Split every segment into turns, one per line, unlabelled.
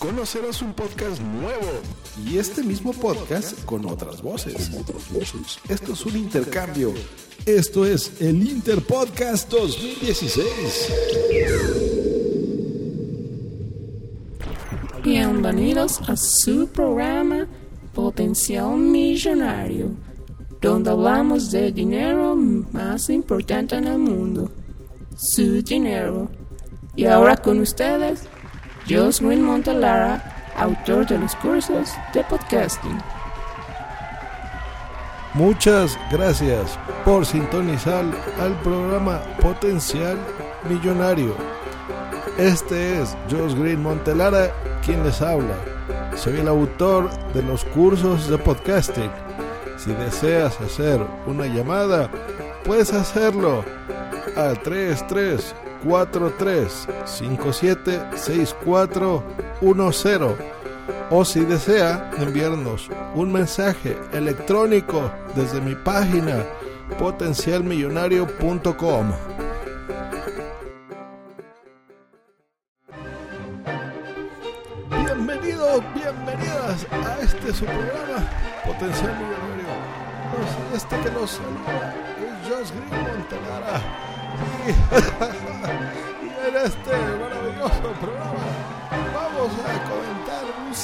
Conocerás un podcast nuevo y este mismo podcast con otras voces. Esto es un intercambio. Esto es el Interpodcast 2016.
Bienvenidos a su programa Potencial Millonario, donde hablamos del dinero más importante en el mundo, su dinero. Y ahora con ustedes, Jules Green Montalara, autor de los cursos de podcasting.
Muchas gracias por sintonizar al programa Potencial Millonario. Este es Josh Green Montelara quien les habla. Soy el autor de los cursos de podcasting. Si deseas hacer una llamada, puedes hacerlo a 33 43576410 o si desea enviarnos un mensaje electrónico desde mi página potencialmillonario.com.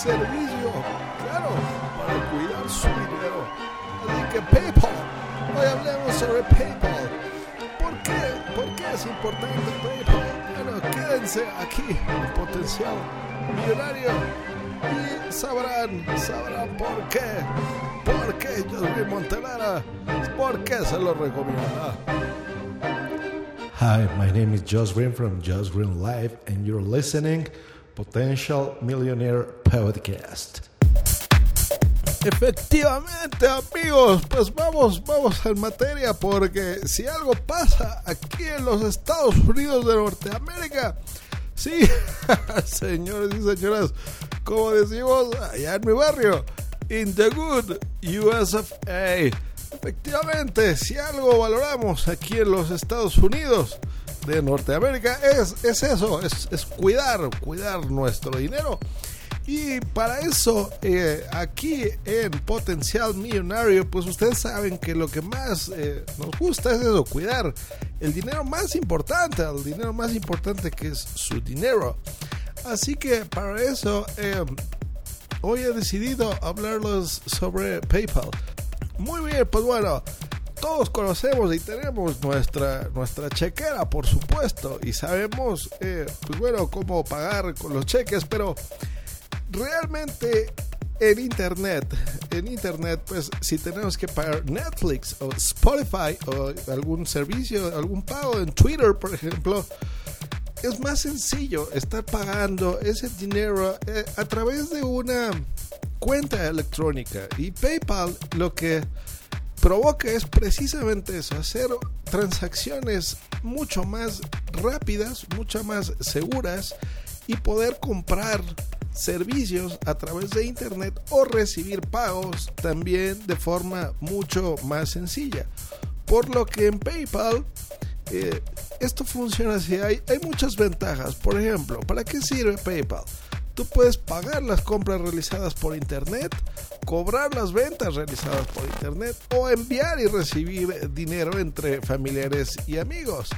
servicio, claro, para cuidar su dinero. Así que PayPal, hoy hablemos sobre PayPal. ¿Por qué? ¿Por qué es importante PayPal? Bueno, quédense aquí en Potencial Millonario y sabrán, sabrán por qué. ¿Por qué José Montelara? ¿Por qué se lo recomienda? Hi, my name is Josh Green from Josh Green Live, and you're listening Potential Millionaire Podcast. Efectivamente, amigos, pues vamos, vamos en materia, porque si algo pasa aquí en los Estados Unidos de Norteamérica, sí, señores y señoras, como decimos allá en mi barrio, in the good US of A. Efectivamente, si algo valoramos aquí en los Estados Unidos de Norteamérica es, es eso, es, es cuidar, cuidar nuestro dinero. Y para eso, eh, aquí en Potencial Millonario, pues ustedes saben que lo que más eh, nos gusta es eso, cuidar el dinero más importante, el dinero más importante que es su dinero. Así que para eso, eh, hoy he decidido hablarles sobre PayPal. Muy bien, pues bueno, todos conocemos y tenemos nuestra, nuestra chequera, por supuesto, y sabemos, eh, pues bueno, cómo pagar con los cheques, pero realmente en internet, en internet, pues si tenemos que pagar Netflix o Spotify o algún servicio, algún pago en Twitter, por ejemplo, es más sencillo estar pagando ese dinero eh, a través de una cuenta electrónica. Y PayPal lo que provoca es precisamente eso, hacer transacciones mucho más rápidas, mucho más seguras y poder comprar servicios a través de internet o recibir pagos también de forma mucho más sencilla. Por lo que en PayPal eh, esto funciona así, hay, hay muchas ventajas. Por ejemplo, ¿para qué sirve PayPal? Tú puedes pagar las compras realizadas por internet, cobrar las ventas realizadas por internet o enviar y recibir dinero entre familiares y amigos.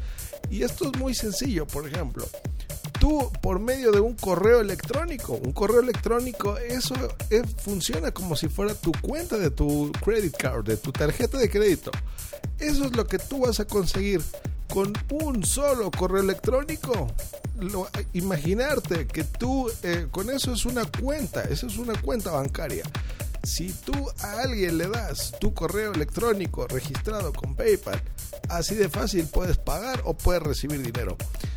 Y esto es muy sencillo, por ejemplo. Tú por medio de un correo electrónico, un correo electrónico, eso eh, funciona como si fuera tu cuenta de tu credit card, de tu tarjeta de crédito. Eso es lo que tú vas a conseguir con un solo correo electrónico. Lo, imaginarte que tú eh, con eso es una cuenta, eso es una cuenta bancaria. Si tú a alguien le das tu correo electrónico registrado con PayPal, así de fácil puedes pagar o puedes recibir dinero.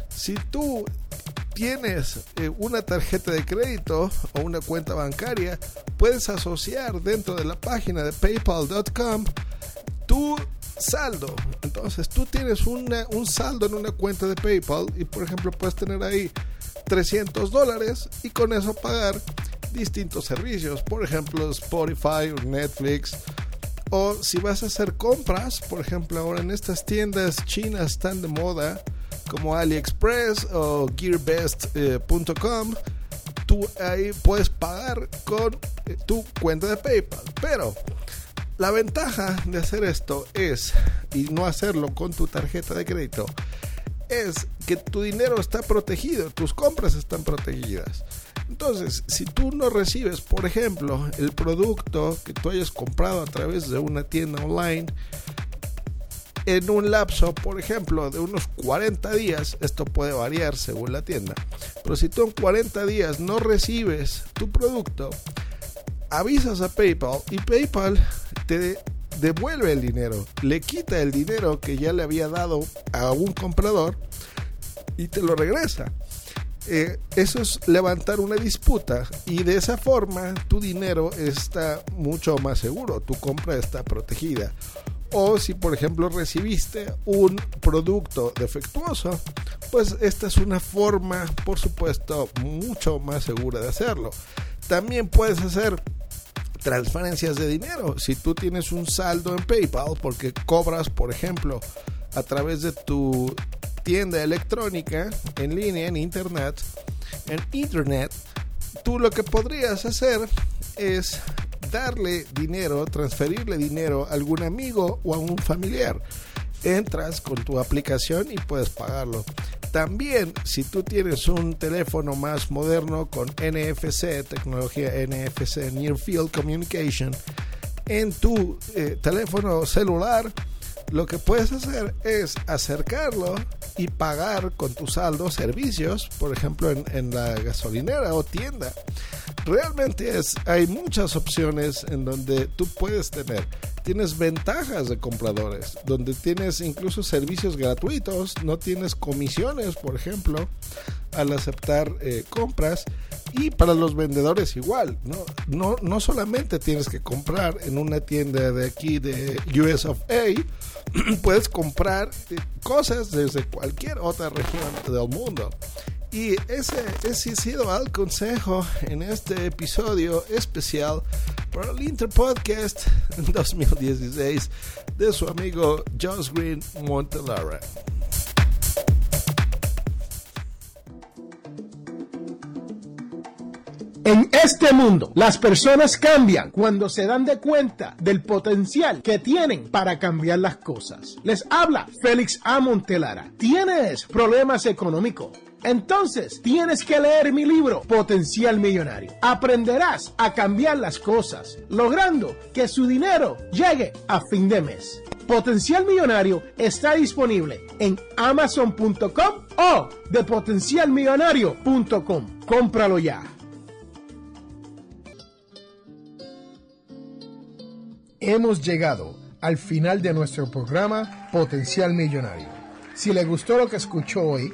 Si tú tienes eh, una tarjeta de crédito o una cuenta bancaria, puedes asociar dentro de la página de paypal.com tu saldo. Entonces tú tienes un saldo en una cuenta de PayPal y por ejemplo puedes tener ahí 300 dólares y con eso pagar distintos servicios, por ejemplo Spotify o Netflix. O si vas a hacer compras, por ejemplo ahora en estas tiendas chinas están de moda como AliExpress o GearBest.com, tú ahí puedes pagar con eh, tu cuenta de PayPal. Pero la ventaja de hacer esto es, y no hacerlo con tu tarjeta de crédito, es que tu dinero está protegido, tus compras están protegidas. Entonces, si tú no recibes, por ejemplo, el producto que tú hayas comprado a través de una tienda online, en un lapso, por ejemplo, de unos 40 días, esto puede variar según la tienda, pero si tú en 40 días no recibes tu producto, avisas a PayPal y PayPal devuelve el dinero, le quita el dinero que ya le había dado a un comprador y te lo regresa. Eh, eso es levantar una disputa y de esa forma tu dinero está mucho más seguro, tu compra está protegida o si por ejemplo recibiste un producto defectuoso, pues esta es una forma, por supuesto, mucho más segura de hacerlo. También puedes hacer transferencias de dinero. Si tú tienes un saldo en PayPal porque cobras, por ejemplo, a través de tu tienda electrónica en línea, en internet, en internet, tú lo que podrías hacer es darle dinero, transferirle dinero a algún amigo o a un familiar. Entras con tu aplicación y puedes pagarlo. También, si tú tienes un teléfono más moderno con NFC, tecnología NFC, Near Field Communication, en tu eh, teléfono celular, lo que puedes hacer es acercarlo y pagar con tu saldo servicios, por ejemplo en, en la gasolinera o tienda realmente es, hay muchas opciones en donde tú puedes tener. Tienes ventajas de compradores, donde tienes incluso servicios gratuitos, no tienes comisiones, por ejemplo, al aceptar eh, compras. Y para los vendedores igual, ¿no? ¿no? No solamente tienes que comprar en una tienda de aquí de US of A, puedes comprar eh, cosas desde cualquier otra región del mundo. Y ese, ese ha sido el consejo en este episodio especial para el Interpodcast 2016 de su amigo Josh Green Montelara.
En este mundo, las personas cambian cuando se dan de cuenta del potencial que tienen para cambiar las cosas. Les habla Félix A. Montelara. ¿Tienes problemas económicos? Entonces, tienes que leer mi libro Potencial Millonario. Aprenderás a cambiar las cosas, logrando que su dinero llegue a fin de mes. Potencial Millonario está disponible en amazon.com o de potencialmillonario.com. Cómpralo ya. Hemos llegado al final de nuestro programa Potencial Millonario. Si le gustó lo que escuchó hoy,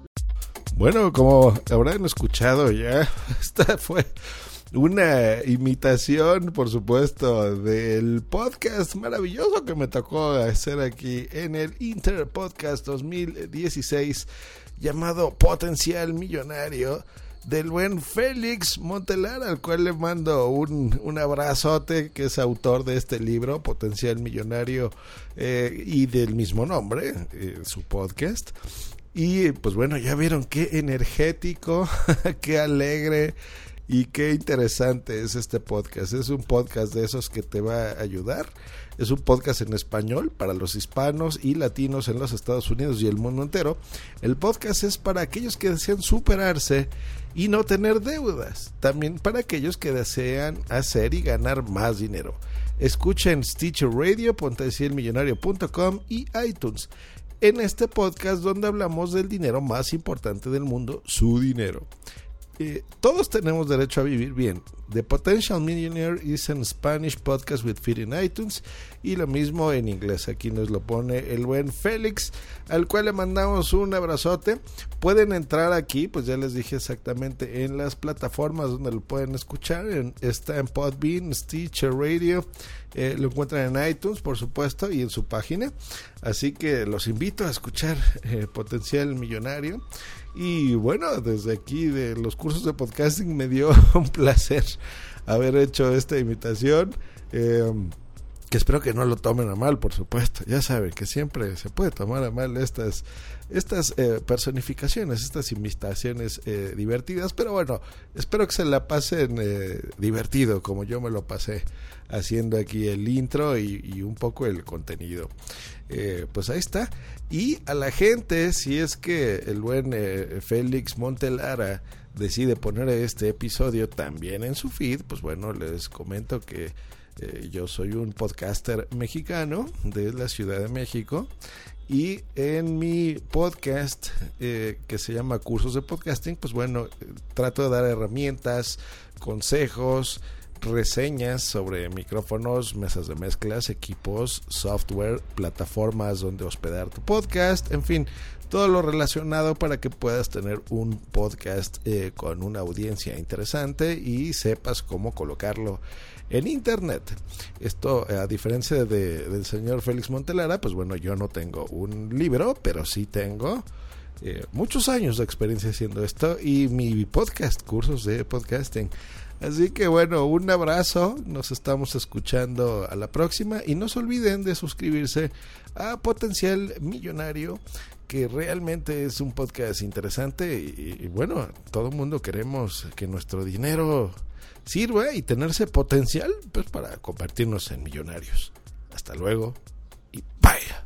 Bueno, como habrán escuchado ya, esta fue una imitación, por supuesto, del podcast maravilloso que me tocó hacer aquí en el Inter Podcast 2016 llamado Potencial Millonario del buen Félix Montelar, al cual le mando un, un abrazote, que es autor de este libro, Potencial Millonario, eh, y del mismo nombre, eh, su podcast. Y pues bueno, ya vieron qué energético, qué alegre y qué interesante es este podcast. Es un podcast de esos que te va a ayudar. Es un podcast en español para los hispanos y latinos en los Estados Unidos y el mundo entero. El podcast es para aquellos que desean superarse y no tener deudas. También para aquellos que desean hacer y ganar más dinero. Escuchen Stitcher Radio, potencialmillonario.com y iTunes en este podcast donde hablamos del dinero más importante del mundo, su dinero. Todos tenemos derecho a vivir bien. The Potential Millionaire is an Spanish podcast with feed in iTunes y lo mismo en inglés. Aquí nos lo pone el buen Félix, al cual le mandamos un abrazote. Pueden entrar aquí, pues ya les dije exactamente en las plataformas donde lo pueden escuchar. está en Podbean, Stitcher Radio. Eh, lo encuentran en iTunes, por supuesto, y en su página. Así que los invito a escuchar eh, Potencial Millonario. Y bueno, desde aquí de los cursos de podcasting me dio un placer haber hecho esta imitación. Eh, que espero que no lo tomen a mal, por supuesto. Ya saben que siempre se puede tomar a mal estas, estas eh, personificaciones, estas imitaciones eh, divertidas, pero bueno, espero que se la pasen divertido, como yo me lo pasé haciendo aquí el intro y, un poco el contenido. pues ahí está. Y a la gente, si es que el buen Félix Montelara decide poner este episodio también en su feed, pues bueno, les comento que eh, yo soy un podcaster mexicano de la Ciudad de México y en mi podcast eh, que se llama Cursos de Podcasting, pues bueno, trato de dar herramientas, consejos, reseñas sobre micrófonos, mesas de mezclas, equipos, software, plataformas donde hospedar tu podcast, en fin, todo lo relacionado para que puedas tener un podcast eh, con una audiencia interesante y sepas cómo colocarlo en internet. Esto, a diferencia de, del señor Félix Montelara, pues bueno, yo no tengo un libro, pero sí tengo eh, muchos años de experiencia haciendo esto y mi podcast, cursos de podcasting. Así que bueno, un abrazo, nos estamos escuchando a la próxima y no se olviden de suscribirse a Potencial Millonario que realmente es un podcast interesante y, bueno, todo el mundo queremos que nuestro dinero sirva y tenerse potencial pues, para convertirnos en millonarios. Hasta luego y vaya.